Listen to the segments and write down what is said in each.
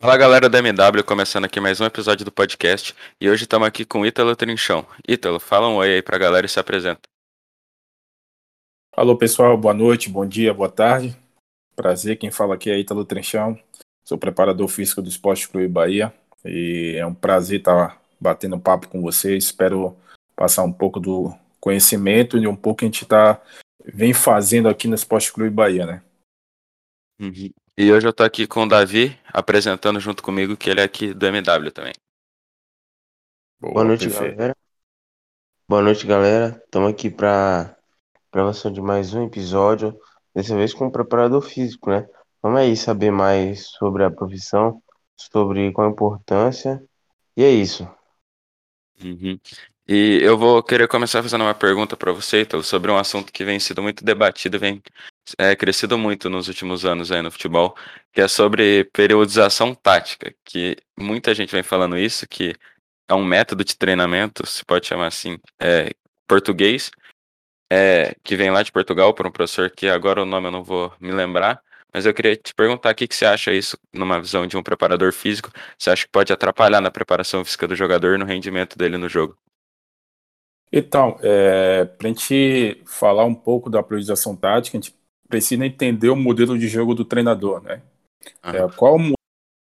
Fala galera da MW, começando aqui mais um episódio do podcast e hoje estamos aqui com Ítalo Trinchão. Ítalo, fala um oi aí pra galera e se apresenta. Alô pessoal, boa noite, bom dia, boa tarde. Prazer, quem fala aqui é Ítalo Trinchão, sou preparador físico do Esporte Clube Bahia e é um prazer estar batendo papo com vocês. Espero passar um pouco do conhecimento e um pouco que a gente tá, vem fazendo aqui no Esporte Clube Bahia, né? Uhum. E hoje eu tô aqui com o Davi, apresentando junto comigo, que ele é aqui do MW também. Boa, Boa noite, perfeito. galera. Boa noite, galera. Estamos aqui para gravação de mais um episódio, dessa vez com um preparador físico, né? Vamos aí saber mais sobre a profissão, sobre qual a importância, e é isso. Uhum. E eu vou querer começar fazendo uma pergunta para você, então, sobre um assunto que vem sido muito debatido, vem é, crescido muito nos últimos anos aí no futebol, que é sobre periodização tática, que muita gente vem falando isso, que é um método de treinamento, se pode chamar assim, é, português, é, que vem lá de Portugal por um professor que agora o nome eu não vou me lembrar, mas eu queria te perguntar o que, que você acha isso numa visão de um preparador físico, você acha que pode atrapalhar na preparação física do jogador e no rendimento dele no jogo? Então, é, para a gente falar um pouco da priorização tática, a gente precisa entender o modelo de jogo do treinador, né? É, qual o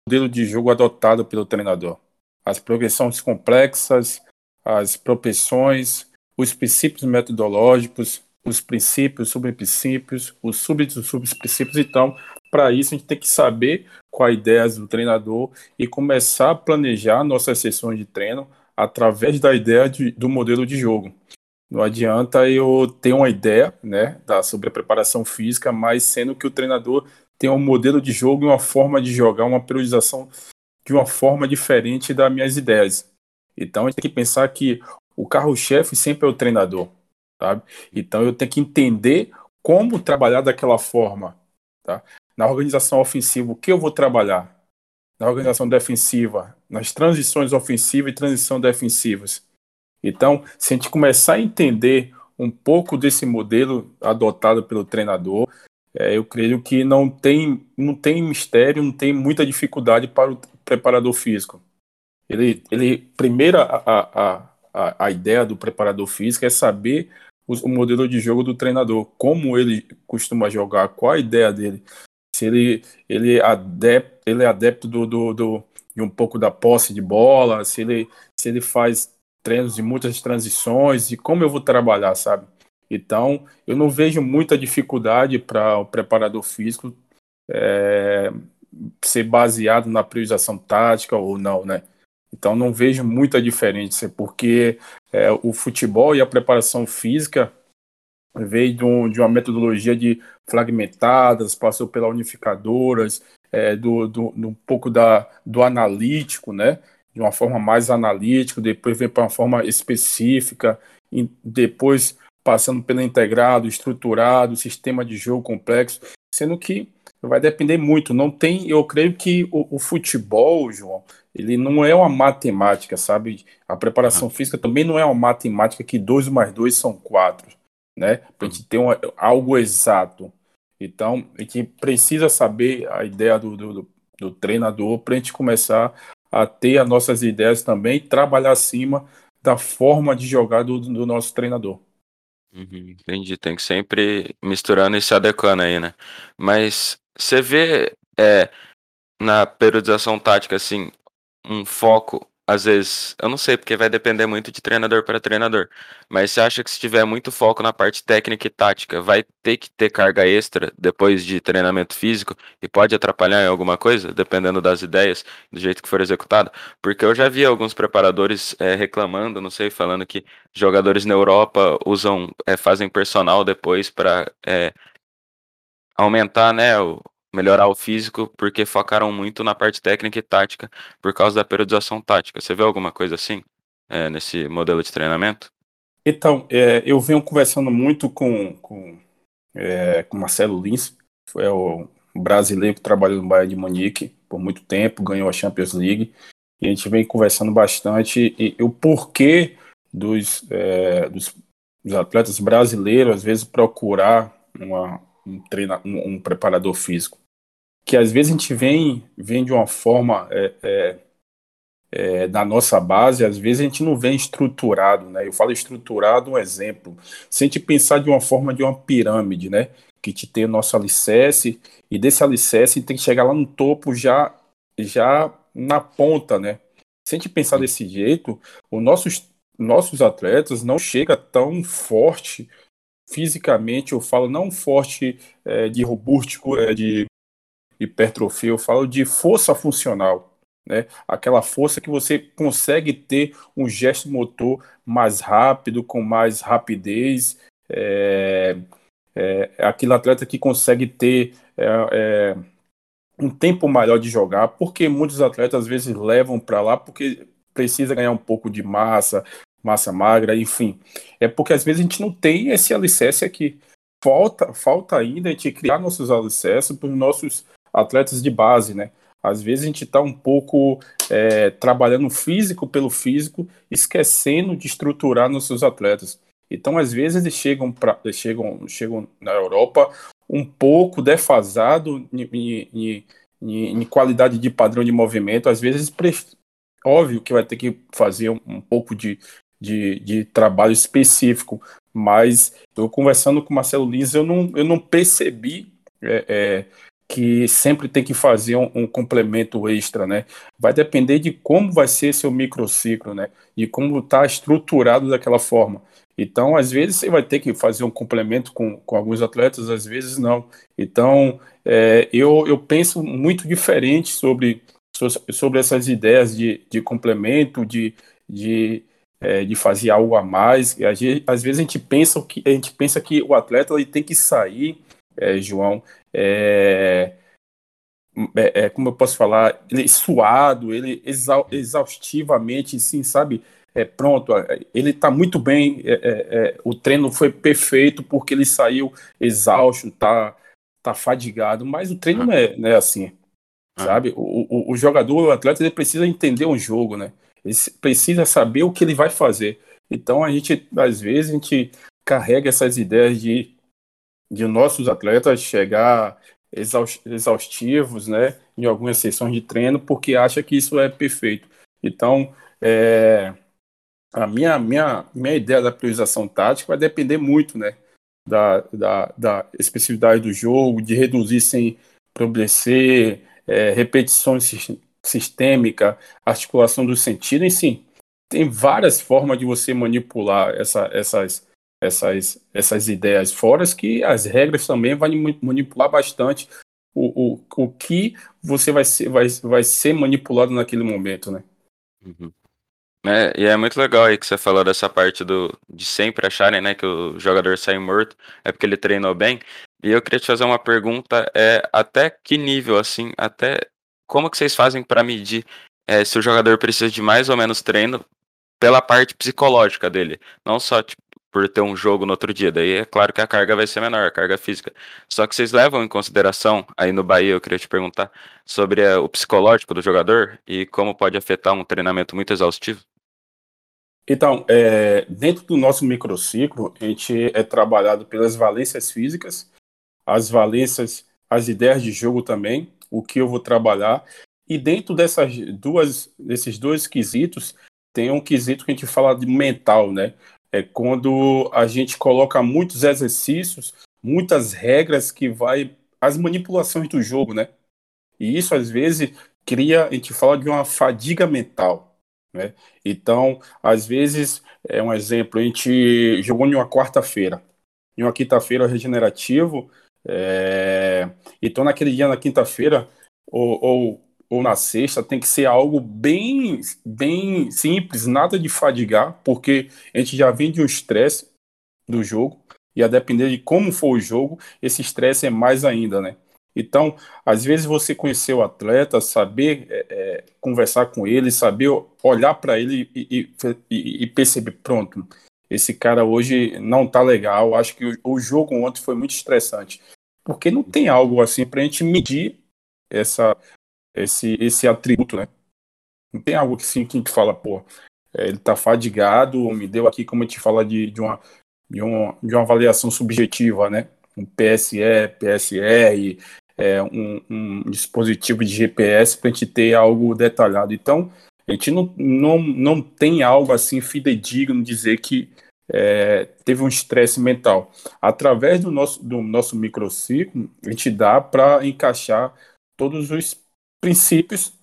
modelo de jogo adotado pelo treinador? As progressões complexas, as propensões, os princípios metodológicos, os princípios, subprincípios, os subprincípios. Então, para isso, a gente tem que saber quais ideias do treinador e começar a planejar nossas sessões de treino através da ideia de, do modelo de jogo. Não adianta eu ter uma ideia né, da, sobre a preparação física, mas sendo que o treinador tem um modelo de jogo e uma forma de jogar, uma priorização de uma forma diferente das minhas ideias. Então a gente tem que pensar que o carro-chefe sempre é o treinador, sabe? Então eu tenho que entender como trabalhar daquela forma, tá? Na organização ofensiva, o que eu vou trabalhar? Na organização defensiva, nas transições ofensivas e transição defensivas. Então, se a gente começar a entender um pouco desse modelo adotado pelo treinador, é, eu creio que não tem, não tem mistério, não tem muita dificuldade para o preparador físico. Ele, ele primeiro, a, a, a, ideia do preparador físico é saber o, o modelo de jogo do treinador, como ele costuma jogar, qual a ideia dele. Se ele, ele, é adepto, ele é adepto do, do, do de um pouco da posse de bola, se ele, se ele faz treinos de muitas transições e como eu vou trabalhar, sabe? Então, eu não vejo muita dificuldade para o preparador físico é, ser baseado na priorização tática ou não, né? Então, não vejo muita diferença, porque é, o futebol e a preparação física veio de, um, de, uma metodologia de fragmentadas, passou pela unificadoras, é, do, do, do, um pouco da, do analítico, né? De uma forma mais analítica, depois vem para uma forma específica, e depois passando pelo integrado, estruturado, sistema de jogo complexo, sendo que vai depender muito. Não tem, eu creio que o, o futebol, João, ele não é uma matemática, sabe? A preparação uhum. física também não é uma matemática que dois mais dois são quatro, né? Para a gente ter uma, algo exato. Então, a gente precisa saber a ideia do, do, do treinador para a gente começar a ter as nossas ideias também trabalhar acima da forma de jogar do, do nosso treinador. Uhum, entendi, tem que sempre misturando e se adequando aí, né? Mas você vê é, na periodização tática, assim, um foco às vezes, eu não sei, porque vai depender muito de treinador para treinador. Mas você acha que se tiver muito foco na parte técnica e tática, vai ter que ter carga extra depois de treinamento físico e pode atrapalhar em alguma coisa, dependendo das ideias, do jeito que for executado? Porque eu já vi alguns preparadores é, reclamando, não sei, falando que jogadores na Europa usam, é, fazem personal depois para é, aumentar, né, o, melhorar o físico porque focaram muito na parte técnica e tática por causa da periodização tática. Você vê alguma coisa assim é, nesse modelo de treinamento? Então, é, eu venho conversando muito com, com, é, com Marcelo Lins, foi o brasileiro que trabalhou no Bayern de Munique por muito tempo, ganhou a Champions League, e a gente vem conversando bastante e, e o porquê dos, é, dos, dos atletas brasileiros às vezes procurar uma, um, treina, um, um preparador físico. Que às vezes a gente vem, vem de uma forma é, é, é, da nossa base, às vezes a gente não vem estruturado, né? Eu falo estruturado, um exemplo. Se a gente pensar de uma forma de uma pirâmide, né? Que te tem o nosso alicerce, e desse alicerce tem que chegar lá no topo já, já na ponta, né? Se a gente pensar desse jeito, os nossos, nossos atletas não chega tão forte fisicamente, eu falo não forte é, de robústico, é, de hipertrofia, eu falo de força funcional, né? Aquela força que você consegue ter um gesto motor mais rápido, com mais rapidez, é, é, é aquele atleta que consegue ter é, é, um tempo maior de jogar, porque muitos atletas às vezes levam para lá porque precisa ganhar um pouco de massa, massa magra, enfim. É porque às vezes a gente não tem esse alicerce aqui. Falta, falta ainda a gente criar nossos alicerces para os nossos atletas de base, né? Às vezes a gente está um pouco é, trabalhando físico pelo físico, esquecendo de estruturar nossos atletas. Então, às vezes eles chegam, pra, chegam, chegam na Europa um pouco defasado em, em, qualidade de padrão de movimento. Às vezes, óbvio que vai ter que fazer um, um pouco de, de, de, trabalho específico, mas eu conversando com o Marcelo Lins, eu não, eu não percebi é, é, que sempre tem que fazer um, um, complemento extra, né? Vai depender de como vai ser seu microciclo, né? De como está estruturado daquela forma. Então, às vezes você vai ter que fazer um complemento com, com alguns atletas, às vezes não. Então, é, eu, eu penso muito diferente sobre, sobre essas ideias de, de complemento, de, de, é, de fazer algo a mais. Às vezes a gente pensa que a gente pensa que o atleta ele tem que sair é, João, é, é, é, como eu posso falar, ele suado, ele exa exaustivamente, sim, sabe? É, pronto, é, ele está muito bem, é, o treino foi perfeito porque ele saiu exausto, tá, tá fadigado, mas o treino não é, não é assim, ah. sabe? O, o, o, jogador, o atleta, ele precisa entender um jogo, né? Ele precisa saber o que ele vai fazer. Então a gente, às vezes, a gente carrega essas ideias de de nossos atletas chegar exaustivos, né, em algumas sessões de treino, porque acha que isso é perfeito. Então, é, a minha, minha, minha ideia da priorização tática vai depender muito, né, da, da, da especificidade do jogo, de reduzir sem progredir, é, repetições sistêmica, articulação do sentido, enfim, tem várias formas de você manipular essa, essas essas, essas ideias fora, que as regras também vão manipular bastante o, o, o que você vai ser, vai, vai ser manipulado naquele momento, né? Uhum. É, e é muito legal aí que você falou dessa parte do, de sempre acharem né, que o jogador sai morto é porque ele treinou bem. E eu queria te fazer uma pergunta, é até que nível, assim, até como que vocês fazem para medir é, se o jogador precisa de mais ou menos treino pela parte psicológica dele? Não só tipo, por ter um jogo no outro dia. Daí é claro que a carga vai ser menor, a carga física. Só que vocês levam em consideração, aí no Bahia eu queria te perguntar, sobre uh, o psicológico do jogador e como pode afetar um treinamento muito exaustivo? Então, é, dentro do nosso microciclo, a gente é trabalhado pelas valências físicas, as valências, as ideias de jogo também, o que eu vou trabalhar. E dentro dessas duas, desses dois quesitos, tem um quesito que a gente fala de mental, né? É quando a gente coloca muitos exercícios, muitas regras que vai as manipulações do jogo, né? E isso às vezes cria, a gente fala de uma fadiga mental, né? Então, às vezes, é um exemplo, a gente jogou em uma quarta-feira, em uma quinta-feira regenerativo, é... então naquele dia na quinta-feira ou, ou ou na sexta tem que ser algo bem, bem simples, nada de fadigar, porque a gente já vem de um estresse do jogo, e a depender de como for o jogo, esse estresse é mais ainda, né? Então, às vezes você conhecer o atleta, saber é, é, conversar com ele, saber olhar para ele e, e, e, perceber, pronto, esse cara hoje não tá legal, acho que o, o jogo ontem foi muito estressante. Porque não tem algo assim para a gente medir essa esse, esse atributo, né? Não tem algo que sim que fala, pô, é, ele tá fadigado, me deu aqui, como a gente fala de, de, uma, de, uma, de uma avaliação subjetiva, né? Um PSE, PSR, é, um, um, dispositivo de GPS para a gente ter algo detalhado. Então, a gente não, não, não tem algo assim fidedigno dizer que é, teve um estresse mental. Através do nosso, do nosso microciclo, a gente dá para encaixar todos os princípios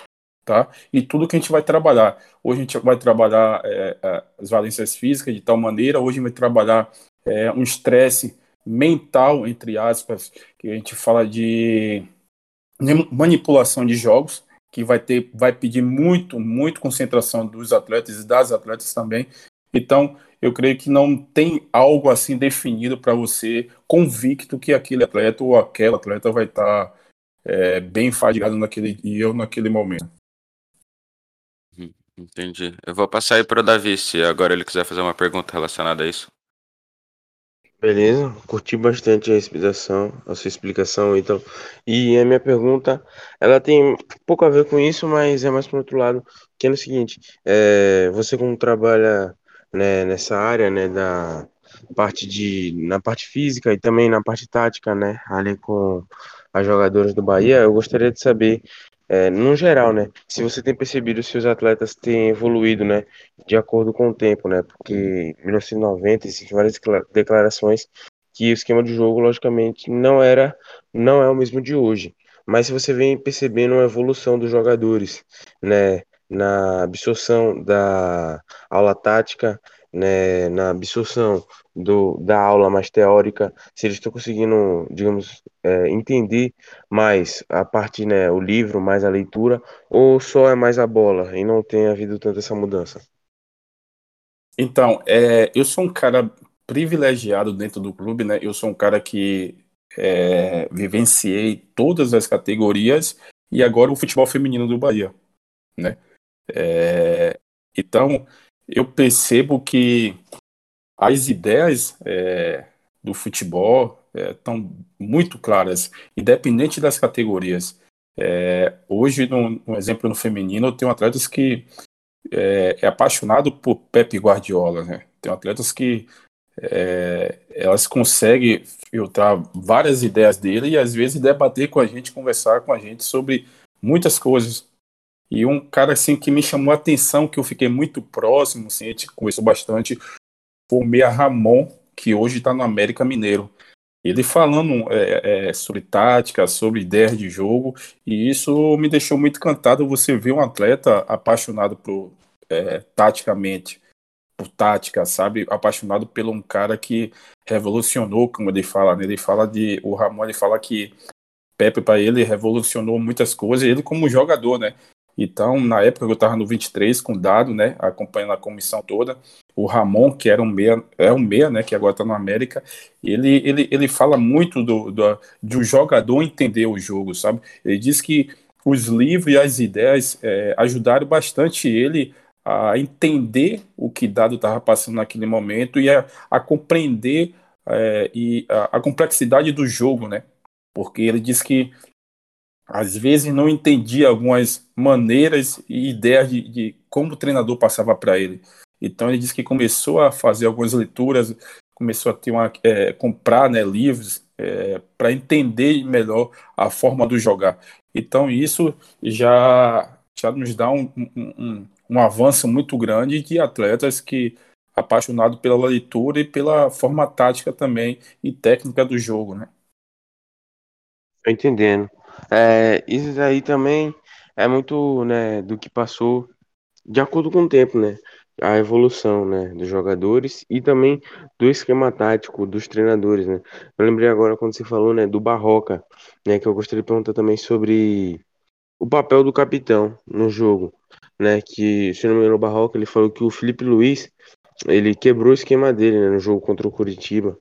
tá? e tudo que a gente vai trabalhar. Hoje a gente vai trabalhar é, é as valências físicas de tal maneira, hoje a gente vai trabalhar é, um estresse mental, entre aspas, que a gente fala de manipulação de jogos, que vai ter, vai pedir muito, muito concentração dos atletas e das atletas também. Então, eu creio que não tem algo assim definido para você convicto que aquele atleta ou aquela atleta vai estar tá, é, bem fadigado naquele dia ou naquele momento. Hum, entendi. Eu vou passar aí para o Davi, se agora ele quiser fazer uma pergunta relacionada a isso. Beleza, curti bastante a explicação, a sua explicação, então. E a minha pergunta, ela tem pouco a ver com isso, mas é mais para outro lado, que é no seguinte, é, você como trabalha né, nessa área, né, da parte de, na parte física e também na parte tática, né, ali com as jogadoras do Bahia, eu gostaria de saber, é, no geral, né, se você tem percebido se os atletas têm evoluído, né, de acordo com o tempo, né, porque em 1990 existem várias declarações que o esquema de jogo, logicamente, não era, não é o mesmo de hoje. Mas se você vem percebendo uma evolução dos jogadores, né, na absorção da aula tática, né, na absorção do, da aula mais teórica, se eles estão conseguindo, digamos, é, entender mais a parte, né, o livro, mais a leitura, ou só é mais a bola e não tem havido tanta essa mudança? Então, é, eu sou um cara privilegiado dentro do clube, né? Eu sou um cara que é, vivenciei todas as categorias e agora o futebol feminino do Bahia, né? É, então, eu percebo que as ideias é, do futebol estão é, muito claras, independente das categorias. É, hoje, no, no, exemplo no feminino, eu tenho atletas que é, é apaixonado por Pepe Guardiola, né? Tem atletas que é, elas conseguem filtrar várias ideias dele e às vezes debater com a gente, conversar com a gente sobre muitas coisas. E um cara assim que me chamou a atenção, que eu fiquei muito próximo, assim, a gente conversou bastante, foi o Meia Ramon, que hoje está no América Mineiro. Ele falando é, é, sobre tática, sobre ideias de jogo, e isso me deixou muito encantado você ver um atleta apaixonado por é, taticamente, por tática, sabe? Apaixonado pelo um cara que revolucionou, como ele fala, né? Ele fala de. O Ramon ele fala que Pepe para ele revolucionou muitas coisas, ele como jogador, né? Então, na época eu estava no 23 com o Dado, né, acompanhando a comissão toda, o Ramon, que era um meia, é um meia, né, que agora está no América, ele, ele, ele fala muito do, do, um jogador entender o jogo, sabe? Ele diz que os livros e as ideias é, ajudaram bastante ele a entender o que Dado estava passando naquele momento e a, a compreender é, e a, a complexidade do jogo, né? Porque ele diz que às vezes não entendia algumas maneiras e ideias de, de como o treinador passava para ele. Então ele disse que começou a fazer algumas leituras, começou a ter uma é, comprar né, livros é, para entender melhor a forma do jogar. Então isso já já nos dá um, um, um, avanço muito grande de atletas que apaixonados pela leitura e pela forma tática também e técnica do jogo, né? Entendendo. É, isso aí também é muito, né, do que passou de acordo com o tempo, né? A evolução, né, dos jogadores e também do esquema tático dos treinadores, né? Eu lembrei agora quando você falou, né, do Barroca, né, que eu gostaria de perguntar também sobre o papel do capitão no jogo, né? Que, se não me engano, o Barroca, ele falou que o Felipe Luiz, ele quebrou o esquema dele, né, no jogo contra o Curitiba,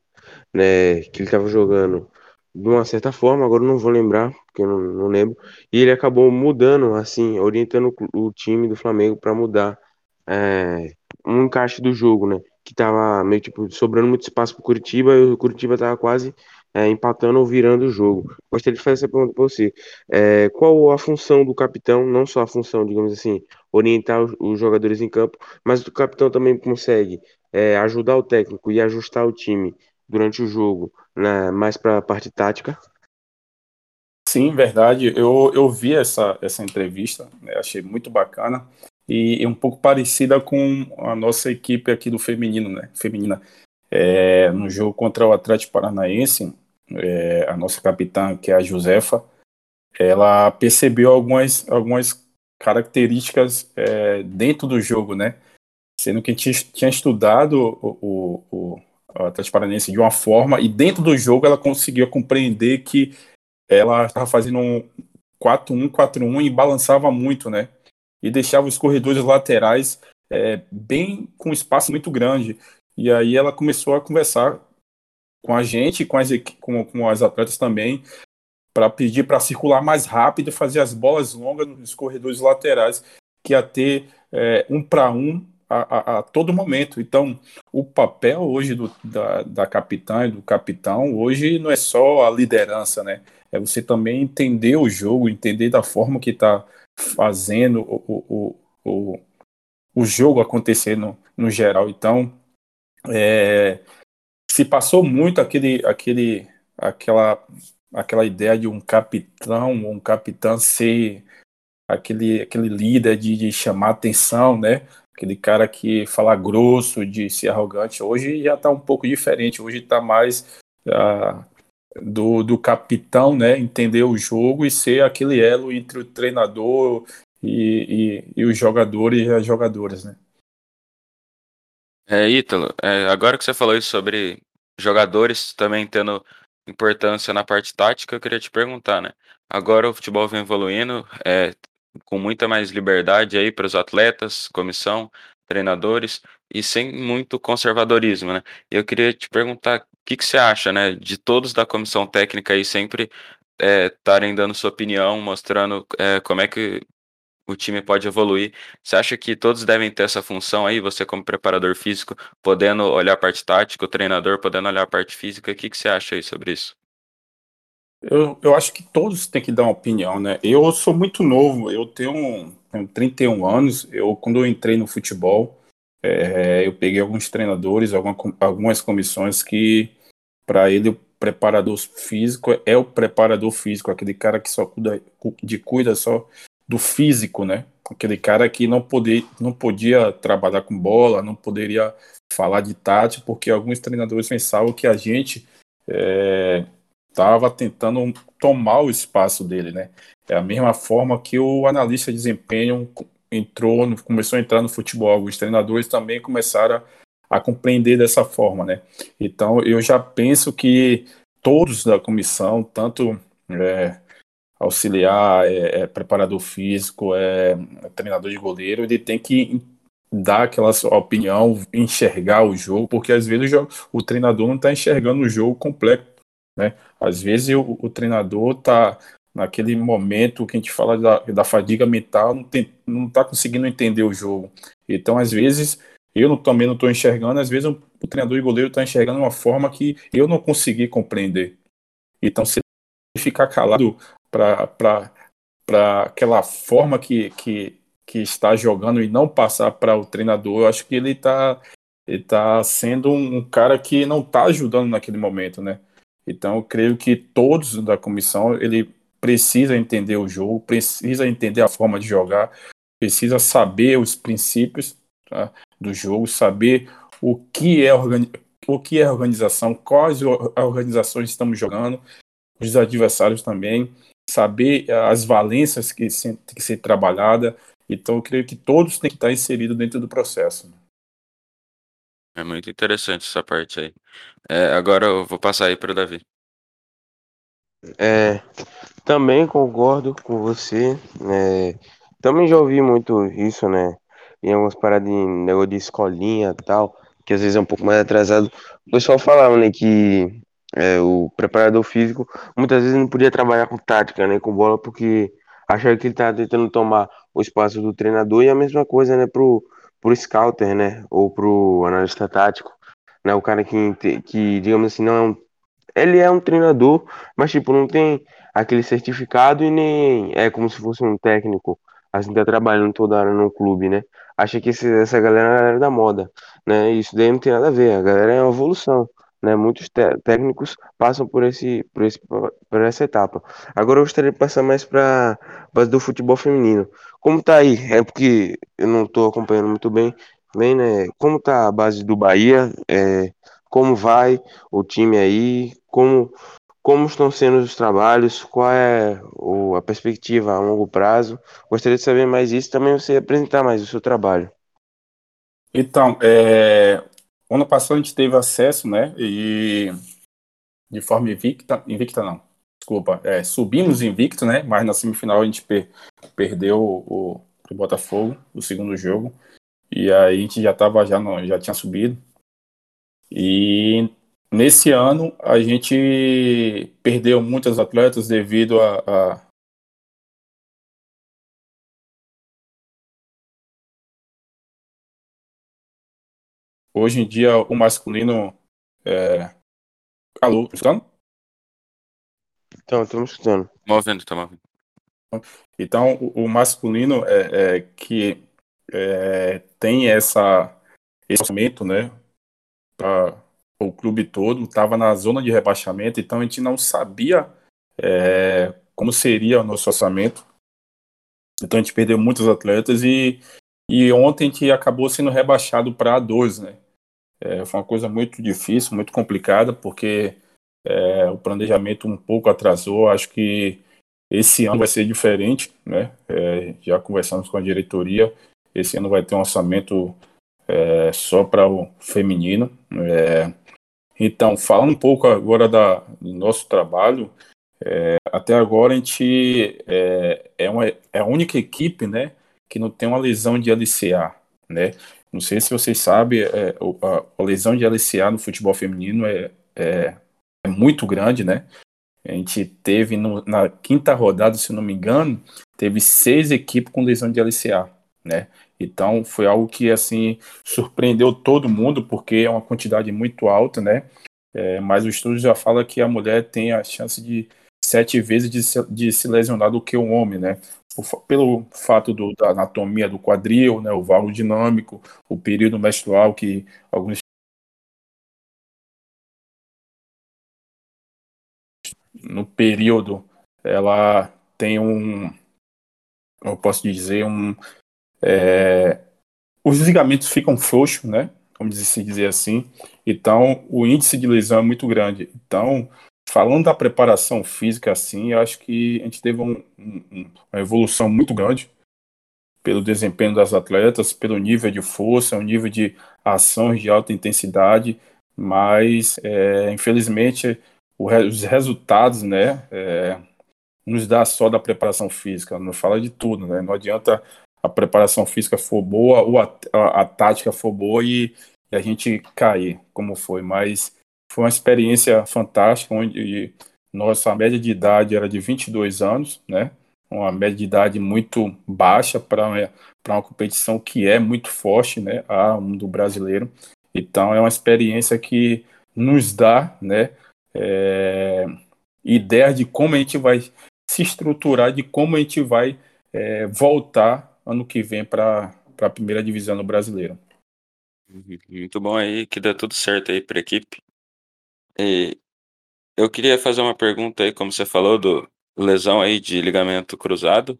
né, que ele estava jogando de uma certa forma, agora não vou lembrar, porque eu não, não lembro, e ele acabou mudando, assim, orientando o, o time do Flamengo para mudar é, um encaixe do jogo, né? Que tava meio tipo sobrando muito espaço pro Curitiba e o Curitiba tava quase é, empatando ou virando o jogo. Gostaria de fazer essa pergunta para você. É, qual a função do capitão, não só a função, digamos assim, orientar os, os jogadores em campo, mas o capitão também consegue é, ajudar o técnico e ajustar o time durante o jogo, né, mais para a parte tática? Sim, verdade. Eu, eu vi essa, essa entrevista, né? achei muito bacana e, e, um pouco parecida com a nossa equipe aqui do feminino, né? Feminina. É, no jogo contra o Atlético Paranaense, é, a nossa capitã, que é a Josefa, ela percebeu algumas, algumas características é, dentro do jogo, né? Sendo que a gente tinha estudado o, o, o, Atlético Paranaense de uma forma e dentro do jogo ela conseguiu compreender que ela estava fazendo um 4-1, 4-1 e balançava muito, né? E deixava os corredores laterais é, bem com espaço muito grande. E aí ela começou a conversar com a gente, com as, com, com as atletas também, para pedir para circular mais rápido, fazer as bolas longas nos corredores laterais, que ia ter é, um para um a, a, todo momento. Então, o papel hoje do, da, da capitã e do capitão, hoje não é só a liderança, né? É você também entender o jogo, entender da forma que está fazendo o, o, o, o jogo acontecer no, no geral. Então, é, se passou muito aquele, aquele, aquela, aquela ideia de um capitão, um capitão ser aquele, aquele líder de, de chamar atenção, né? Aquele cara que fala grosso, de ser arrogante. Hoje já está um pouco diferente. Hoje está mais uh, do, do capitão, né? Entender o jogo e ser aquele elo entre o treinador e, e, e os jogadores e as jogadoras, né? É, Ítalo, é, agora que você falou isso sobre jogadores também tendo importância na parte tática, eu queria te perguntar, né? Agora o futebol vem evoluindo, é, com muita mais liberdade aí para os atletas, comissão, treinadores e sem muito conservadorismo, né? Eu queria te perguntar, o que, que você acha, né, de todos da comissão técnica aí sempre estarem é, dando sua opinião, mostrando é, como é que o time pode evoluir. Você acha que todos devem ter essa função aí, você como preparador físico, podendo olhar a parte tática, o treinador podendo olhar a parte física? O que, que você acha aí sobre isso? Eu, eu acho que todos têm que dar uma opinião, né? Eu sou muito novo, eu tenho, tenho 31 anos. Eu, quando eu entrei no futebol, é, eu peguei alguns treinadores, alguma, algumas comissões que, para ele, o preparador físico é o preparador físico, aquele cara que só cuida, de cuida só do físico, né? Aquele cara que não, poder, não podia trabalhar com bola, não poderia falar de tática, porque alguns treinadores pensavam que a gente estava tentando tomar o espaço dele, né? É a mesma forma que o analista de desempenho entrou, começou a entrar no futebol. Os treinadores também começaram a, a compreender dessa forma, né? Então eu já penso que todos da comissão, tanto é, auxiliar, é, é preparador físico, é, é, treinador de goleiro, ele tem que dar aquela opinião, enxergar o jogo, porque às vezes o, o treinador não está enxergando o jogo completo, né? Às vezes o, o treinador está naquele momento que a gente fala da, da fadiga mental, não está conseguindo entender o jogo. Então, às vezes, eu não, também não estou enxergando, às vezes o, o treinador e goleiro está enxergando de uma forma que eu não consegui compreender. Então, se ficar calado para aquela forma que, que, que está jogando e não passar para o treinador, eu acho que ele está ele tá sendo um cara que não está ajudando naquele momento, né? Então eu creio que todos da comissão ele precisa entender o jogo, precisa entender a forma de jogar, precisa saber os princípios tá, do jogo, saber o que é o que é organização, quais organizações estamos jogando, os adversários também, saber as valências que tem que ser trabalhada. Então, eu creio que todos têm que estar inseridos dentro do processo. É muito interessante essa parte aí. É, agora eu vou passar aí para o Davi. É, também concordo com você. É, também já ouvi muito isso, né? Em algumas paradas de negócio de escolinha e tal, que às vezes é um pouco mais atrasado. O pessoal falava, né, que é, o preparador físico muitas vezes não podia trabalhar com tática, né, com bola, porque achava que ele estava tentando tomar o espaço do treinador e a mesma coisa, né, pro, pro scouter, né, ou pro analista tático, né, o cara que, que digamos assim, não é um, ele é um treinador, mas tipo, não tem aquele certificado e nem é como se fosse um técnico, assim, tá trabalhando toda hora no clube, né, acha que esse, essa galera é da moda, né, isso daí não tem nada a ver, a galera é uma evolução, né? Muitos técnicos passam por esse, por esse, por essa etapa. Agora eu gostaria de passar mais para base do futebol feminino. Como tá aí? É porque eu não estou acompanhando muito bem, bem, né? Como tá a base do Bahia? É, como vai o time aí? Como como estão sendo os trabalhos? Qual é a perspectiva a longo prazo? Gostaria de saber mais isso. Também você apresentar mais o seu trabalho. Então, é, ano passado a gente teve acesso, né? E de forma invicta, invicta não, desculpa, é, subimos invicto, né? Mas na semifinal a gente per, perdeu o, o, Botafogo, o segundo jogo, e aí a gente já tava já já tinha subido. E nesse ano a gente perdeu muitos atletas devido a, a Hoje em dia, o masculino. É... Alô, tá escutando? Então, estamos escutando. Movendo, tá movendo. Então, o, o masculino é, é que é, tem essa, esse orçamento, né? Para o clube todo, estava na zona de rebaixamento, então a gente não sabia é, como seria o nosso orçamento. Então a gente perdeu muitos atletas e, e ontem a gente acabou sendo rebaixado para A2, né? É, foi uma coisa muito difícil, muito complicada, porque é, o planejamento um pouco atrasou. Acho que esse ano vai ser diferente, né? É, já conversamos com a diretoria. Esse ano vai ter um orçamento é, só para o feminino. É, então, falando um pouco agora da, do nosso trabalho, é, até agora a gente é, uma, é a única equipe, né, que não tem uma lesão de LCA, né? Não sei se vocês sabem, é, a, a, lesão de LCA no futebol feminino é, é, é muito grande, né? A gente teve no, na quinta rodada, se não me engano, teve seis equipes com lesão de LCA, né? Então foi algo que assim surpreendeu todo mundo porque é uma quantidade muito alta, né? É, mas o estudo já fala que a mulher tem a chance de sete vezes de se, de se lesionar do que o homem, né? pelo fato do, da anatomia do quadril, né, o valo dinâmico, o período menstrual que alguns no período ela tem um, eu posso dizer um, é, os ligamentos ficam frouxos, né? Vamos dizer assim. Então o índice de lesão é muito grande. Então falando da preparação física, assim, eu acho que a gente teve um, um, uma evolução muito grande pelo desempenho das atletas, pelo nível de força, o nível de ações de alta intensidade, mas é, infelizmente o, os resultados, né, é, nos dá só da preparação física, não fala de tudo, né? Não adianta a preparação física for boa ou a, a, a tática for boa e, e a gente cair, como foi, mas foi uma experiência fantástica, onde nossa média de idade era de 22 anos, né? Uma média de idade muito baixa para uma, competição que é muito forte, né? A um do brasileiro. Então é uma experiência que nos dá, né? É, ideia de como a gente vai se estruturar, de como a gente vai é, voltar ano que vem para a primeira divisão no brasileiro. Muito bom aí, que dá tudo certo aí para a equipe. E eu queria fazer uma pergunta aí, como você falou do lesão aí de ligamento cruzado.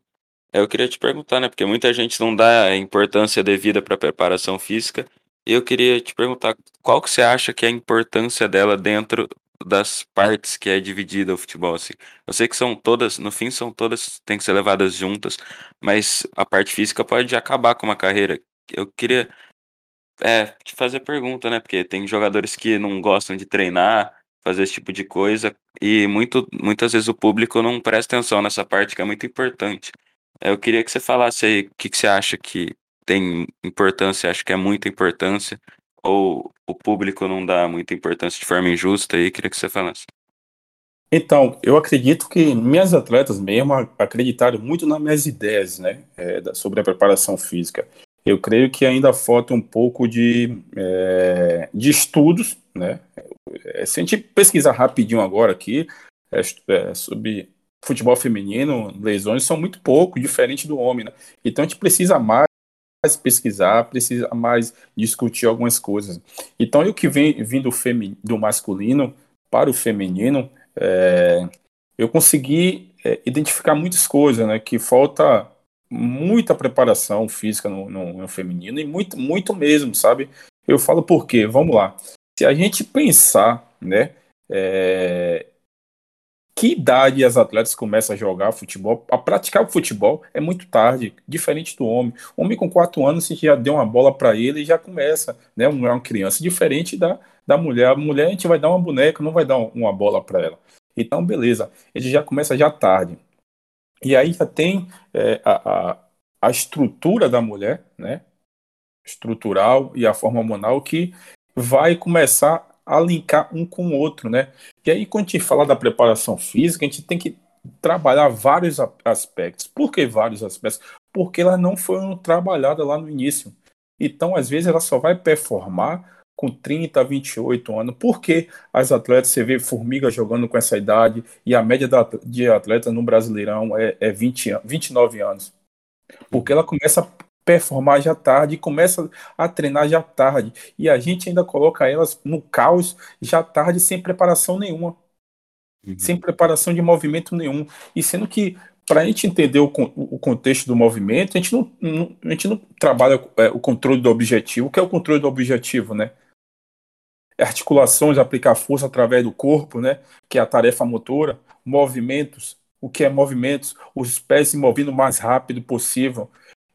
Eu queria te perguntar, né? Porque muita gente não dá importância devida para a preparação física. E eu queria te perguntar, qual que você acha que é a importância dela dentro das partes que é dividida o futebol, assim? Eu sei que são todas, no fim são todas, tem que ser levadas juntas, mas a parte física pode acabar com uma carreira. Eu queria é, te fazer pergunta, né? Porque tem jogadores que não gostam de treinar, fazer esse tipo de coisa, e muito, muitas vezes o público não presta atenção nessa parte que é muito importante. Eu queria que você falasse aí o que, que você acha que tem importância, acha que é muita importância, ou o público não dá muita importância de forma injusta aí, queria que você falasse. Então, eu acredito que minhas atletas mesmo acreditaram muito nas minhas ideias, né, é, sobre a preparação física. Eu creio que ainda falta um pouco de, é, de estudos, né? É, se a gente pesquisar rapidinho agora aqui é, é, sobre futebol feminino, lesões são muito pouco, diferente do homem, né? Então a gente precisa mais pesquisar, precisa mais discutir algumas coisas. Então, eu que vim, vim do, do masculino para o feminino, é, eu consegui é, identificar muitas coisas, né? Que falta muita preparação física no, no, no, feminino e muito, muito mesmo, sabe? Eu falo por quê? Vamos lá. Se a gente pensar, né? É, que idade as atletas começam a jogar futebol, a praticar o futebol é muito tarde, diferente do homem. Homem com quatro anos, se já deu uma bola para ele, já começa, né? É uma criança, diferente da, da mulher. A mulher a gente vai dar uma boneca, não vai dar uma bola para ela. Então, beleza, ele já começa já tarde. E aí já tem é, a, a, a estrutura da mulher, né? Estrutural e a forma hormonal que vai começar a linkar um com o outro, né? E aí, quando a gente fala da preparação física, a gente tem que trabalhar vários aspectos. Por que vários aspectos? Porque ela não foi trabalhada lá no início. Então, às vezes, ela só vai performar com 30, 28 anos. Por que as atletas, você vê formiga jogando com essa idade e a média de atletas no Brasileirão é, é 20, 29 anos? Porque ela começa performar já tarde, começa a treinar já tarde. E a gente ainda coloca elas no caos já tarde, sem preparação nenhuma. Uhum. Sem preparação de movimento nenhum. E sendo que, para a gente entender o, o, contexto do movimento, a gente não, não a gente não trabalha é, o controle do objetivo. O que é o controle do objetivo, né? Articulações, aplicar força através do corpo, né? Que é a tarefa motora. Movimentos, o que é movimentos? Os pés se movendo o mais rápido possível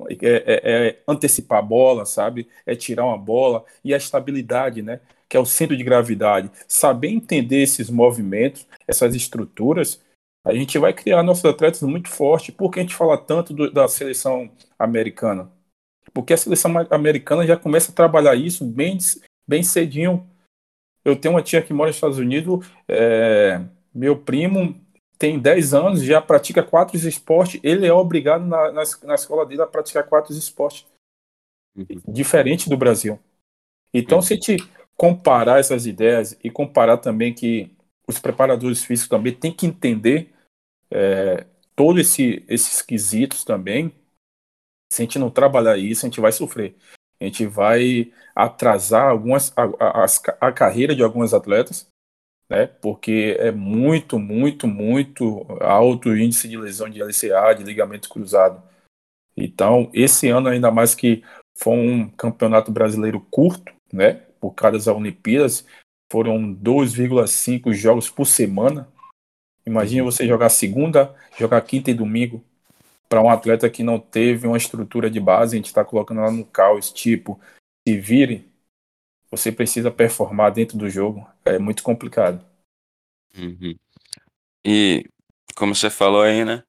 é, é, é, antecipar a bola, sabe? É tirar uma bola e a estabilidade, né? Que é o centro de gravidade. Saber entender esses movimentos, essas estruturas, a gente vai criar nossos atletas muito fortes. Por que a gente fala tanto do, da seleção americana? Porque a seleção americana já começa a trabalhar isso bem, bem cedinho. Eu tenho uma tia que mora nos Estados Unidos, é, meu primo tem 10 anos, já pratica quatro esportes, ele é obrigado na, na, na escola dele a praticar quatro esportes. Uhum. Diferente do Brasil. Então, uhum. se a gente comparar essas ideias e comparar também que os preparadores físicos também têm que entender é, todos esse, esses quesitos também, se a gente não trabalhar isso, a gente vai sofrer. A gente vai atrasar algumas, a, a, a carreira de alguns atletas né? Porque é muito, muito, muito alto o índice de lesão de LCA, de ligamento cruzado. Então, esse ano, ainda mais que foi um campeonato brasileiro curto, né? Por causa das Olimpíadas, foram 2,5 jogos por semana. Imagina uhum. você jogar segunda, jogar quinta e domingo para um atleta que não teve uma estrutura de base, a gente está colocando lá no caos, tipo, se vire, você precisa performar dentro do jogo. É muito complicado. Uhum. E como você falou aí, né?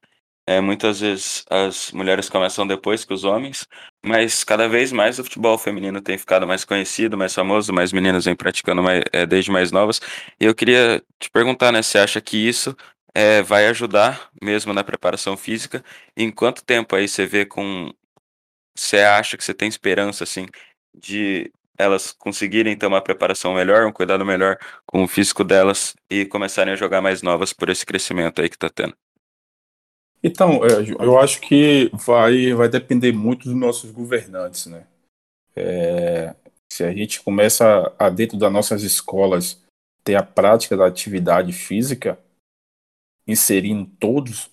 É, muitas vezes as mulheres começam depois que os homens, mas cada vez mais o futebol feminino tem ficado mais conhecido, mais famoso, mais meninas vêm praticando mais, é, desde mais novas. E eu queria te perguntar, né? Você acha que isso é, vai ajudar mesmo na preparação física? Em quanto tempo aí você vê com. Você acha que você tem esperança, assim, de elas conseguirem ter uma preparação melhor, um cuidado melhor com o físico delas e começarem a jogar mais novas por esse crescimento aí que tá tendo? Então, é, eu acho que vai, vai depender muito dos nossos governantes, né? É, se a gente começa a, dentro das nossas escolas, ter a prática da atividade física, inserindo todos,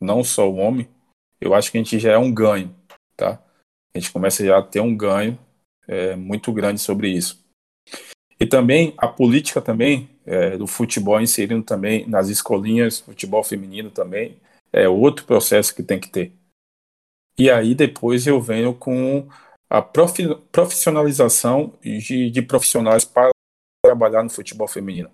não só o homem, eu acho que a gente já é um ganho, tá? A gente começa já a ter um ganho é, muito grande sobre isso. E também a política também é, do futebol inserindo também nas escolinhas, futebol feminino também, é outro processo que tem que ter. E aí depois eu venho com a profissionalização de, de profissionais para trabalhar no futebol feminino.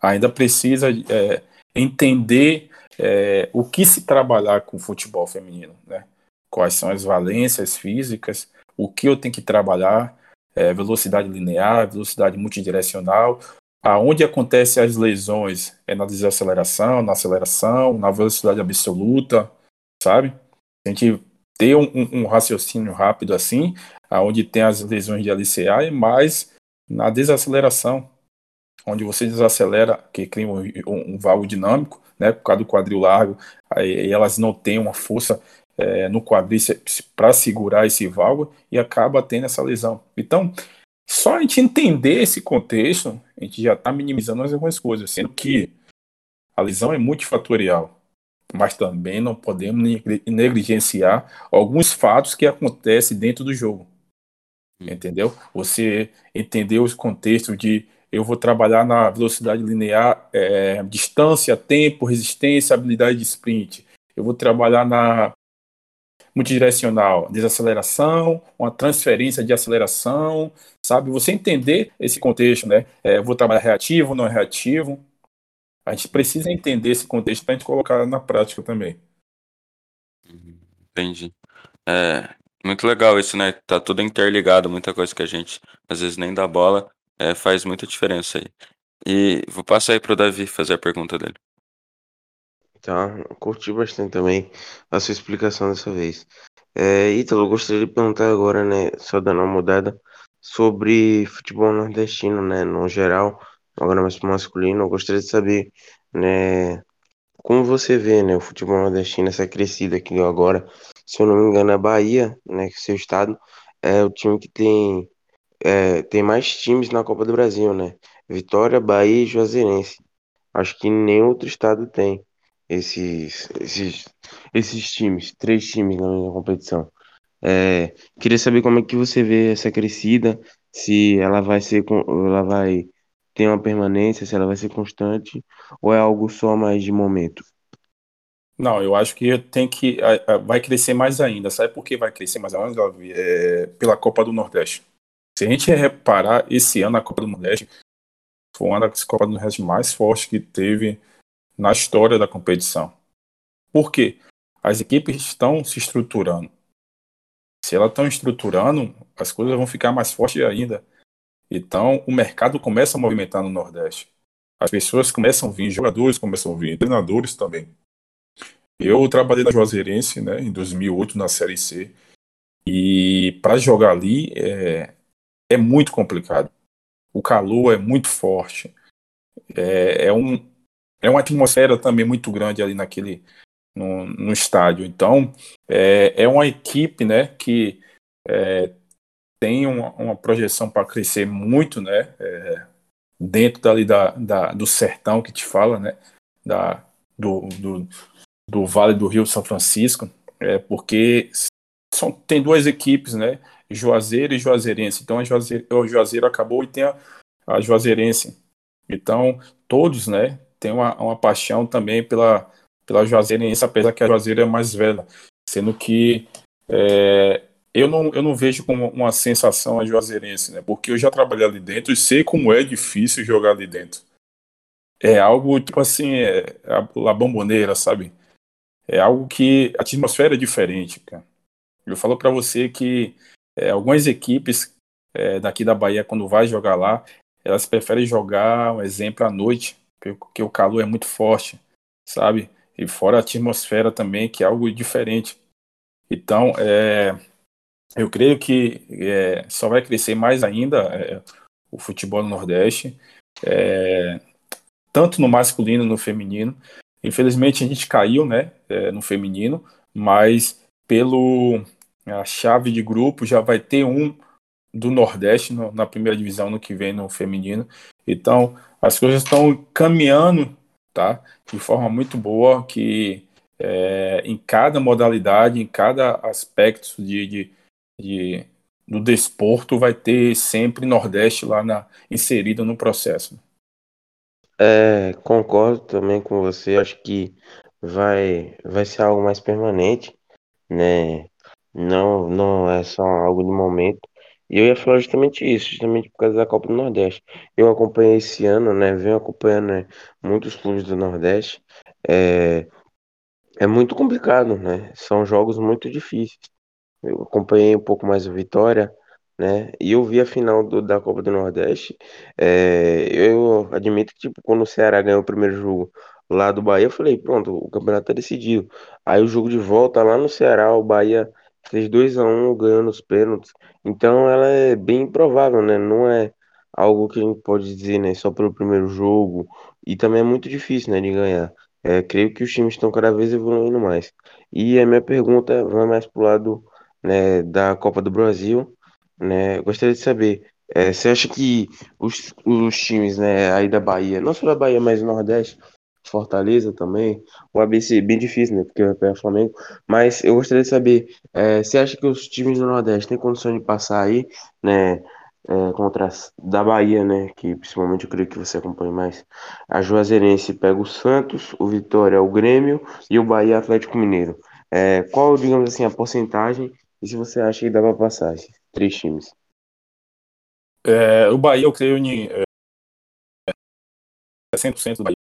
Ainda precisa é, entender é, o que se trabalhar com futebol feminino, né? Quais são as valências físicas, o que eu tenho que trabalhar, é, velocidade linear, velocidade multidirecional, aonde acontecem as lesões é na desaceleração, na aceleração, na velocidade absoluta, sabe? A gente ter um, um, raciocínio rápido assim, aonde tem as lesões de LCA, e mais na desaceleração, onde você desacelera, que cria um, um, um valvo dinâmico, né, por causa do quadril largo, aí elas não têm uma força é, no quadríceps para segurar esse válvula e acaba tendo essa lesão. Então, só a gente entender esse contexto, a gente já está minimizando algumas coisas, sendo que a lesão é multifatorial, mas também não podemos negligenciar alguns fatos que acontecem dentro do jogo. Hum. Entendeu? Você entendeu os contextos de eu vou trabalhar na velocidade linear, é, distância, tempo, resistência, habilidade de sprint. Eu vou trabalhar na multidirecional, desaceleração, uma transferência de aceleração, sabe? Você entender esse contexto, né? É, vou trabalhar reativo, não reativo. A gente precisa entender esse contexto para a gente colocar na prática também. Entendi. É, muito legal isso, né? Tá tudo interligado, muita coisa que a gente às vezes nem dá bola, é, faz muita diferença aí. E vou passar aí pro Davi fazer a pergunta dele. Tá, curti bastante também a sua explicação dessa vez. É, Ítalo, eu gostaria de perguntar agora, né, só dando uma mudada, sobre futebol nordestino, né, no geral, agora mais masculino, eu gostaria de saber, né, como você vê, né, o futebol nordestino, essa crescida que deu agora, se eu não me engano, a Bahia, né, que é seu estado, é o time que tem, é, tem mais times na Copa do Brasil, né, Vitória, Bahia e Juazeirense. Acho que nenhum outro estado tem esses, esses, esses times, três times na mesma competição. É, queria saber como é que você vê essa crescida, se ela vai ser, ela vai ter uma permanência, se ela vai ser constante, ou é algo só mais de momento? Não, eu acho que tem que vai crescer mais ainda. Sabe por que vai crescer mais ainda, É, pela Copa do Nordeste. Se a gente reparar, esse ano a Copa do Nordeste foi uma das Copas do Nordeste mais fortes que teve na história da competição. Por quê? As equipes estão se estruturando. Se elas estão estruturando, as coisas vão ficar mais fortes ainda. Então, o mercado começa a movimentar no Nordeste. As pessoas começam a vir, jogadores começam a vir, treinadores também. Eu trabalhei na Juazeirense, né, em 2008 na Série C. E para jogar ali é, é muito complicado. O calor é muito forte. É, é um, é uma atmosfera também muito grande ali naquele no, no estádio. Então é, é uma equipe, né, que é, tem uma, uma projeção para crescer muito, né, é, dentro dali da, da, do sertão que te fala, né, da, do, do, do Vale do Rio São Francisco, é, porque são, tem duas equipes, né, Juazeiro e Juazeirense. Então a Juazeiro, o Juazeiro acabou e tem a, a Juazeirense. Então todos, né, tem uma, uma paixão também pela, pela Juazeirense, apesar que a Juazeiro é mais velha, sendo que é, eu, não, eu não vejo como uma sensação a Juazeirense, né? Porque eu já trabalhei ali dentro e sei como é difícil jogar ali dentro. É algo tipo assim, é, a, a bomboneira, sabe? É algo que a atmosfera é diferente, cara. Eu falo para você que é, algumas equipes é, daqui da Bahia, quando vai jogar lá, elas preferem jogar, um exemplo, à noite, porque o calor é muito forte, sabe? E fora a atmosfera também, que é algo diferente. Então, é, eu creio que é, só vai crescer mais ainda é, o futebol no Nordeste, é, tanto no masculino no feminino. Infelizmente a gente caiu, né, é, no feminino, mas pelo a chave de grupo já vai ter um do Nordeste no, na primeira divisão no que vem no feminino. Então, as coisas estão caminhando tá, de forma muito boa, que é, em cada modalidade, em cada aspecto de, de, de, do desporto, vai ter sempre Nordeste lá na, inserido no processo. É, concordo também com você, acho que vai, vai ser algo mais permanente, né? Não, não é só algo de momento. E eu ia falar justamente isso, justamente por causa da Copa do Nordeste. Eu acompanhei esse ano, né? Venho acompanhando né, muitos clubes do Nordeste. É, é muito complicado, né? São jogos muito difíceis. Eu acompanhei um pouco mais o Vitória, né? E eu vi a final do, da Copa do Nordeste. É, eu admito que, tipo, quando o Ceará ganhou o primeiro jogo lá do Bahia, eu falei, pronto, o campeonato tá decidido. Aí o jogo de volta lá no Ceará, o Bahia fez 2 a 1 um, ganhando os pênaltis. Então ela é bem improvável, né? Não é algo que a gente pode dizer, né, só pelo primeiro jogo. E também é muito difícil, né, de ganhar. É, creio que os times estão cada vez evoluindo mais. E a minha pergunta vai mais para o lado né, da Copa do Brasil. Né? Gostaria de saber, é, você acha que os, os times né, aí da Bahia, não só da Bahia, mas do Nordeste, Fortaleza também, o ABC bem difícil, né? Porque é o Flamengo. Mas eu gostaria de saber, é, você acha que os times do Nordeste têm condição de passar aí, né? É, contra as, da Bahia, né? Que principalmente eu creio que você acompanha mais. A Juazeirense pega o Santos, o Vitória o Grêmio e o Bahia Atlético Mineiro. É, qual, digamos assim, a porcentagem e se você acha que dá para passar esses três times? É, o Bahia, eu creio em é, 100% do Bahia.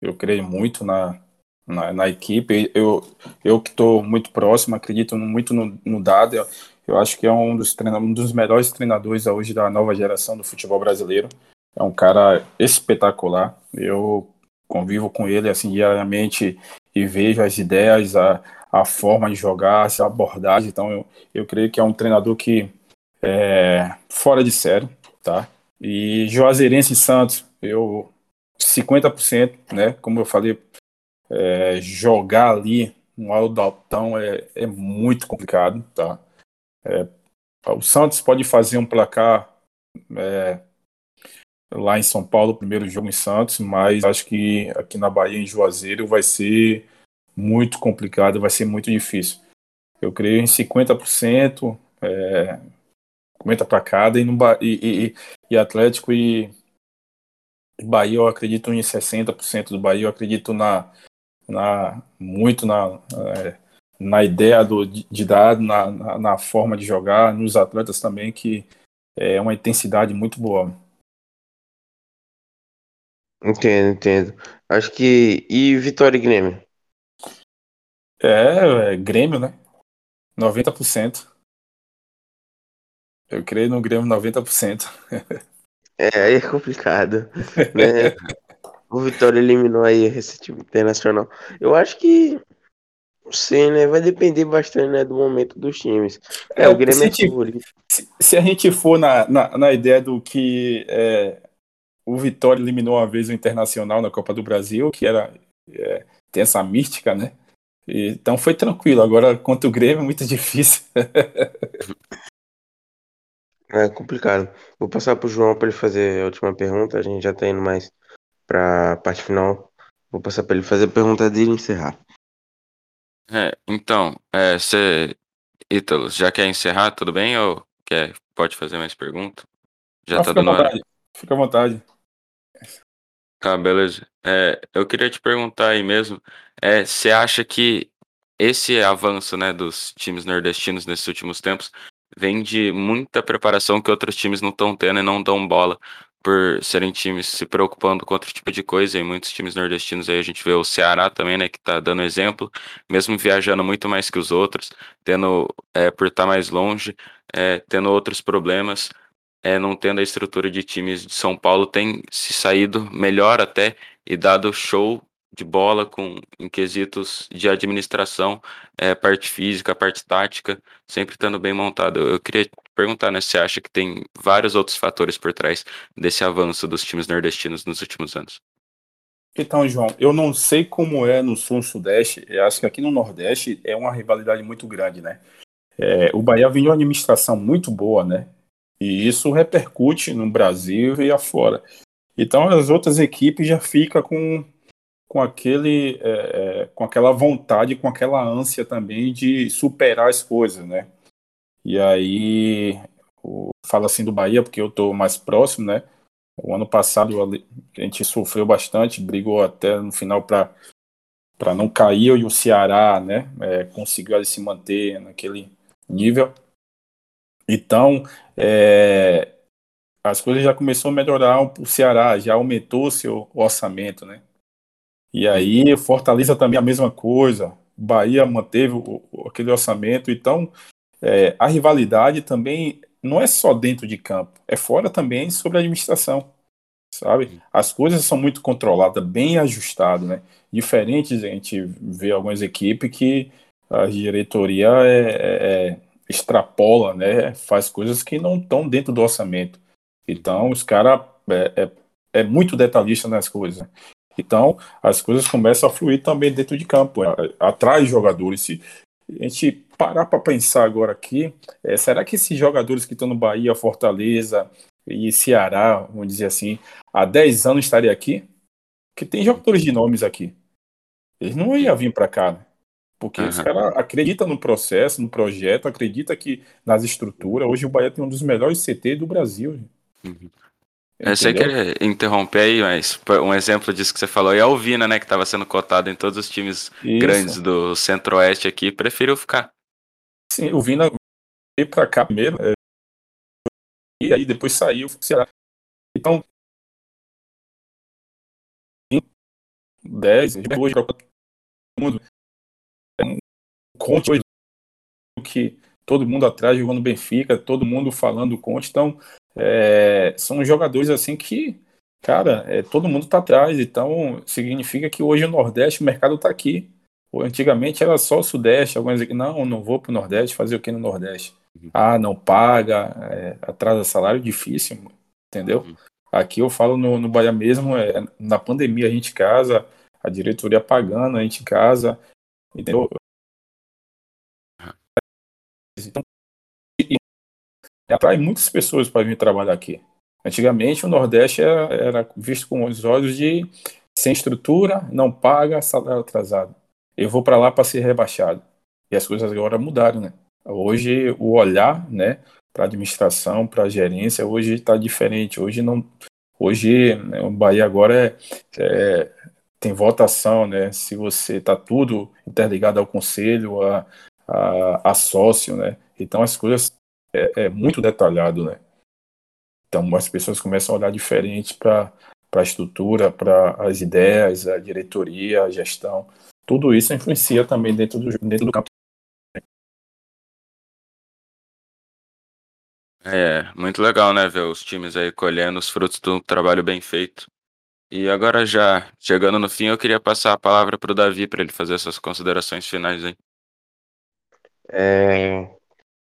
Eu creio muito na, na, na equipe. Eu, eu que estou muito próximo, acredito muito no, no Dado. Eu, eu acho que é um dos, um dos melhores treinadores hoje da nova geração do futebol brasileiro. É um cara espetacular. Eu convivo com ele assim diariamente e vejo as ideias, a, a forma de jogar, a abordagem. Então eu, eu creio que é um treinador que é fora de série, tá? E Juazeirense Santos, eu 50%, né? Como eu falei, é, jogar ali no Aldaltão é, é muito complicado, tá? É, o Santos pode fazer um placar é, lá em São Paulo, primeiro jogo em Santos, mas acho que aqui na Bahia, em Juazeiro, vai ser muito complicado, vai ser muito difícil. Eu creio em 50%, é, 50 para cada, e, no, e, e, e Atlético e Bahia eu acredito em 60% do Bahia, eu acredito na, na muito na, é, na ideia do, de dar, na, na, na, forma de jogar, nos atletas também, que é uma intensidade muito boa. Entendo, entendo. Acho que. E Vitória e Grêmio? É, é Grêmio, né? 90%. Eu creio no Grêmio 90%. é, aí é complicado. Né? o Vitória eliminou aí esse time internacional. Eu acho que Sim, né? Vai depender bastante né, do momento dos times. É, é o Grêmio é favorito. Se, se, a gente for na, na, na ideia do que é, o Vitória eliminou uma vez o Internacional na Copa do Brasil, que era é, tem essa mística, né? Então foi tranquilo. Agora, contra o Grêmio, é muito difícil. é complicado. Vou passar para o João para ele fazer a última pergunta. A gente já está indo mais para a parte final. Vou passar para ele fazer a pergunta dele e encerrar. É, então, é, você, Ítalo, já quer encerrar, tudo bem? Ou quer, pode fazer mais pergunta? Já ah, tá dando hora. Fica à vontade. Tá, beleza. É, eu queria te perguntar aí mesmo, é, você acha que esse avanço, né, dos times nordestinos nesses últimos tempos vem de muita preparação que outros times não estão tendo e não dão bola por serem times se preocupando com outro tipo de coisa, e muitos times nordestinos aí a gente vê o Ceará também, né, que tá dando exemplo, mesmo viajando muito mais que os outros, tendo, é, por estar tá mais longe, é, tendo outros problemas, é, não tendo a estrutura de times de São Paulo, tem se saído melhor até e dado show de bola com em quesitos de administração, é, parte física, parte tática, sempre estando bem montado. Eu queria perguntar, né, se você acha que tem vários outros fatores por trás desse avanço dos times nordestinos nos últimos anos? Então, João, eu não sei como é no sul-sudeste, eu acho que aqui no nordeste é uma rivalidade muito grande, né? É, o Bahia vem de uma administração muito boa, né? E isso repercute no Brasil e afora. Então as outras equipes já ficam com, com, aquele, é, é, com aquela vontade, com aquela ânsia também de superar as coisas, né? E aí, o, falo assim do Bahia porque eu estou mais próximo, né? O ano passado a gente sofreu bastante, brigou até no final para para não cair e o Ceará, né, é, conseguiu se manter naquele nível. Então, é, as coisas já começaram a melhorar o Ceará, já aumentou seu orçamento, né? E aí Fortaleza também a mesma coisa, Bahia manteve o, aquele orçamento, então é, a rivalidade também não é só dentro de campo, é fora também sobre a administração, sabe? As coisas são muito controladas, bem ajustadas, né? Diferentes, a gente vê algumas equipes que a diretoria é, é, é, extrapola, né? Faz coisas que não estão dentro do orçamento. Então, os caras é, é, é, muito detalhista nas coisas. Então, as coisas começam a fluir também dentro de campo, atrás de jogadores. Se a gente parar para pensar agora aqui, é, será que esses jogadores que estão no Bahia, Fortaleza e Ceará, vamos dizer assim, há 10 anos estaria aqui? Porque tem jogadores de nomes aqui. Eles não iam vir para cá, né? Porque uhum. os caras acreditam no processo, no projeto, acredita que nas estruturas. Hoje o Bahia tem um dos melhores CT do Brasil. Uhum. Eu sei que interromper aí, mas um exemplo disso que você falou é a Alvina, né? Que estava sendo cotado em todos os times Isso. grandes do Centro-Oeste aqui, preferiu ficar. Sim, o Vina veio para cá primeiro, é, e aí depois saiu, Ceará. Então, 10, hoje para todo mundo. É um conte hoje que todo mundo atrás jogando Benfica, todo mundo falando Conte. Então, é, são jogadores assim que, cara, é, todo mundo está atrás. Então, significa que hoje o Nordeste, o mercado está aqui. Antigamente era só o Sudeste, algumas aqui, não, não vou para o Nordeste, fazer o que no Nordeste? Uhum. Ah, não paga, é, atrasa salário, difícil, entendeu? Uhum. Aqui eu falo no, no Bahia mesmo, é, na pandemia a gente casa, a diretoria pagando, a gente casa, entendeu? Atrai muitas pessoas para vir trabalhar aqui. Antigamente o Nordeste era, era, visto com os olhos de sem estrutura, não paga, salário atrasado. Eu vou para lá para ser rebaixado. E as coisas agora mudaram, né? Hoje o olhar, né, para administração, para gerência, hoje está diferente. Hoje não, hoje né, o Bahia agora é, é, tem votação, né? Se você está tudo interligado ao conselho, a, a, a sócio, né? Então as coisas é, é, muito detalhado, né? Então as pessoas começam a olhar diferente para a estrutura, para as ideias, a diretoria, a gestão. Tudo isso influencia também dentro do, dentro do campo. É, muito legal, né, ver os times aí colhendo os frutos do trabalho bem feito. E agora já chegando no fim, eu queria passar a palavra para o Davi para ele fazer essas considerações finais aí. É,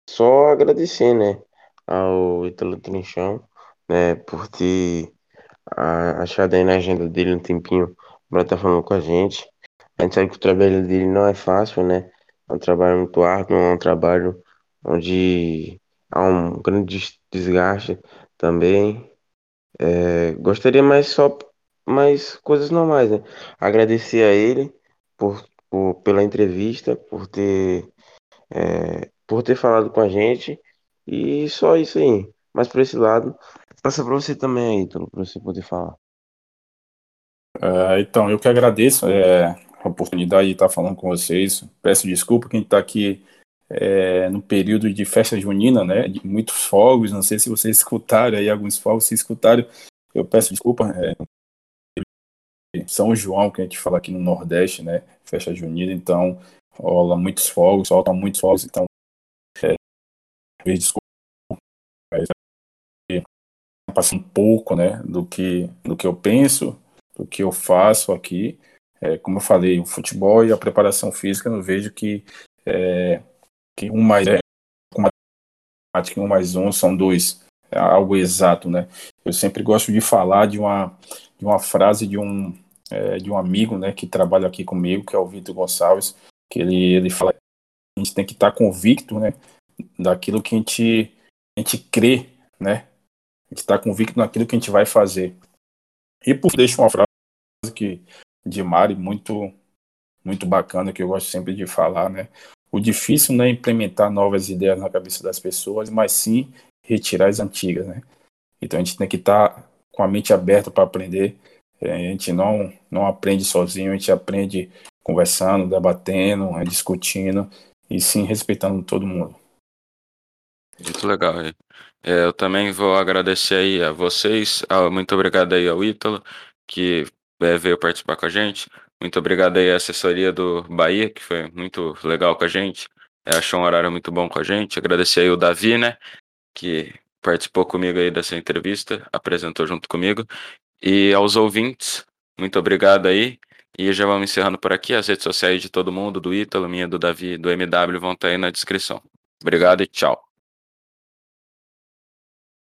só agradecer, né, ao Ítalo Trinchão, né, por ter achado aí na agenda dele um tempinho para estar tá falando com a gente. A gente sabe que o trabalho dele não é fácil, né? É um trabalho muito árduo, é um trabalho onde há um grande desgaste também. É, gostaria mais só mais coisas normais, né? Agradecer a ele por, por pela entrevista, por ter é, por ter falado com a gente e só isso aí. Mas por esse lado, passa para você também aí, para você poder falar. É, então, eu que agradeço é, a oportunidade de estar falando com vocês. Peço desculpa quem está aqui é, no período de festa junina, né, de muitos fogos. Não sei se vocês escutaram aí alguns fogos, se escutaram, eu peço desculpa. É, São João, que a gente fala aqui no Nordeste, né, festa junina, então rola muitos fogos, soltam muitos fogos, então mas é, passa um pouco, né, do que do que eu penso, do que eu faço aqui. É, como eu falei, o futebol e a preparação física, eu vejo que é, que um mais é, um mais um são dois, é algo exato, né? Eu sempre gosto de falar de uma, de uma frase de um, é, de um amigo, né, que trabalha aqui comigo, que é o Vitor Gonçalves, que ele, ele fala que a gente tem que estar convicto, né, daquilo que a gente, a gente crê, né? A gente está convicto naquilo que a gente vai fazer. E por deixo uma frase que de Mari muito muito bacana que eu gosto sempre de falar, né? O difícil não é implementar novas ideias na cabeça das pessoas, mas sim retirar as antigas, né? Então a gente tem que estar tá com a mente aberta para aprender. É, a gente não, não aprende sozinho, a gente aprende conversando, debatendo, discutindo e sim respeitando todo mundo. Muito legal. É, eu também vou agradecer aí a vocês, muito obrigado aí ao Ítalo, que é, veio participar com a gente. Muito obrigado aí à assessoria do Bahia, que foi muito legal com a gente. É, achou um horário muito bom com a gente. Agradecer aí o Davi, né? Que participou comigo aí dessa entrevista, apresentou junto comigo. E aos ouvintes, muito obrigado aí. E já vamos encerrando por aqui. As redes sociais de todo mundo, do Ítalo, minha, do Davi, do MW, vão estar aí na descrição. Obrigado e tchau.